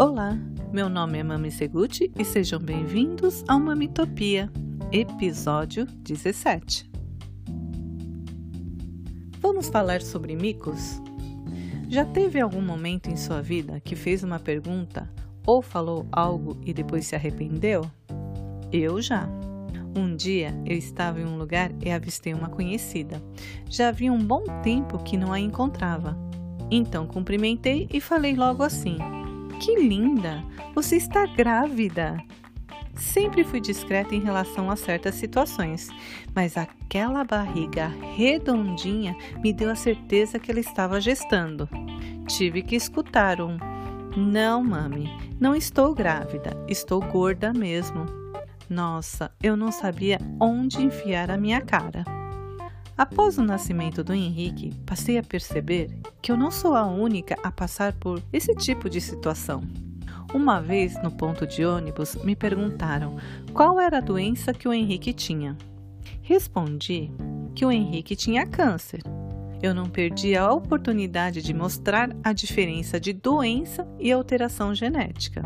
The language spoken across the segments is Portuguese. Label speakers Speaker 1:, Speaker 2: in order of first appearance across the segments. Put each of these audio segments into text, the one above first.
Speaker 1: Olá, meu nome é Mami Seguti e sejam bem-vindos ao Mamitopia, episódio 17. Vamos falar sobre micos? Já teve algum momento em sua vida que fez uma pergunta ou falou algo e depois se arrependeu? Eu já. Um dia eu estava em um lugar e avistei uma conhecida. Já havia um bom tempo que não a encontrava. Então cumprimentei e falei logo assim: que linda! Você está grávida! Sempre fui discreta em relação a certas situações, mas aquela barriga redondinha me deu a certeza que ela estava gestando. Tive que escutar um: Não, mami, não estou grávida, estou gorda mesmo. Nossa, eu não sabia onde enfiar a minha cara. Após o nascimento do Henrique, passei a perceber que eu não sou a única a passar por esse tipo de situação. Uma vez, no ponto de ônibus, me perguntaram qual era a doença que o Henrique tinha. Respondi que o Henrique tinha câncer. Eu não perdi a oportunidade de mostrar a diferença de doença e alteração genética.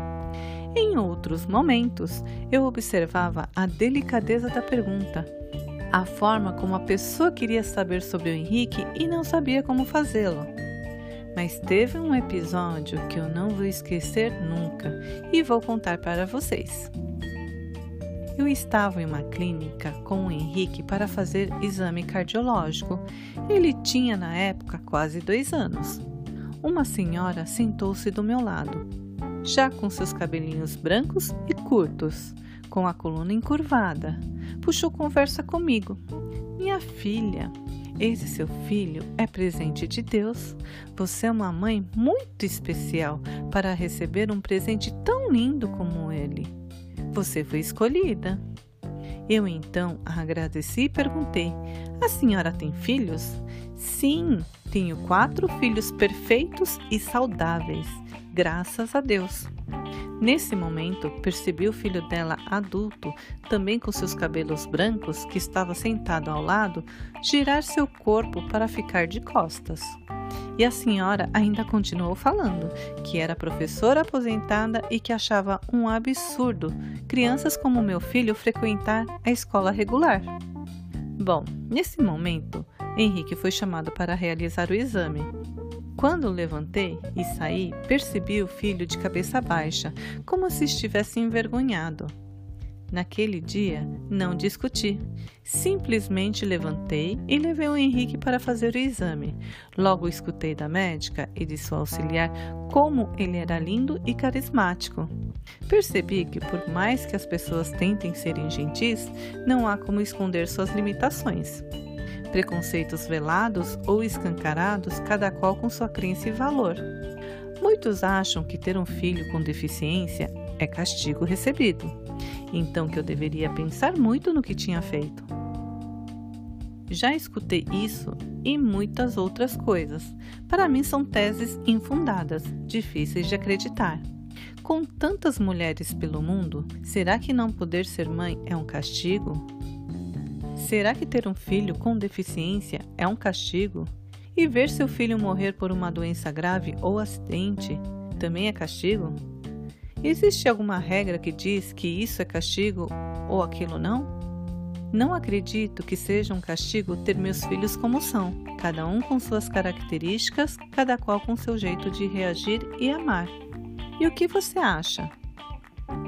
Speaker 1: Em outros momentos, eu observava a delicadeza da pergunta a forma como a pessoa queria saber sobre o Henrique e não sabia como fazê-lo. Mas teve um episódio que eu não vou esquecer nunca e vou contar para vocês. Eu estava em uma clínica com o Henrique para fazer exame cardiológico. Ele tinha na época quase dois anos. Uma senhora sentou-se do meu lado, já com seus cabelinhos brancos e curtos com a coluna encurvada, puxou conversa comigo. Minha filha, esse seu filho é presente de Deus. Você é uma mãe muito especial para receber um presente tão lindo como ele. Você foi escolhida. Eu então agradeci e perguntei: A senhora tem filhos? Sim, tenho quatro filhos perfeitos e saudáveis, graças a Deus. Nesse momento, percebi o filho dela adulto, também com seus cabelos brancos, que estava sentado ao lado, girar seu corpo para ficar de costas. E a senhora ainda continuou falando que era professora aposentada e que achava um absurdo crianças como meu filho frequentar a escola regular. Bom, nesse momento, Henrique foi chamado para realizar o exame. Quando levantei e saí, percebi o filho de cabeça baixa, como se estivesse envergonhado. Naquele dia, não discuti. Simplesmente levantei e levei o Henrique para fazer o exame. Logo escutei da médica e de sua auxiliar como ele era lindo e carismático. Percebi que, por mais que as pessoas tentem serem gentis, não há como esconder suas limitações preconceitos velados ou escancarados, cada qual com sua crença e valor. Muitos acham que ter um filho com deficiência é castigo recebido, então que eu deveria pensar muito no que tinha feito. Já escutei isso e muitas outras coisas. Para mim, são teses infundadas, difíceis de acreditar. Com tantas mulheres pelo mundo, será que não poder ser mãe é um castigo? Será que ter um filho com deficiência é um castigo? E ver seu filho morrer por uma doença grave ou acidente também é castigo? Existe alguma regra que diz que isso é castigo ou aquilo não? Não acredito que seja um castigo ter meus filhos como são, cada um com suas características, cada qual com seu jeito de reagir e amar. E o que você acha?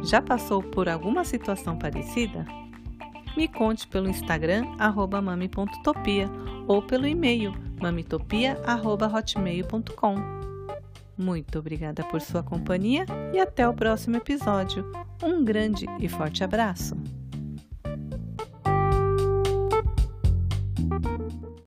Speaker 1: Já passou por alguma situação parecida? Me conte pelo Instagram mami.topia ou pelo e-mail mamitopia@hotmail.com. Muito obrigada por sua companhia e até o próximo episódio. Um grande e forte abraço.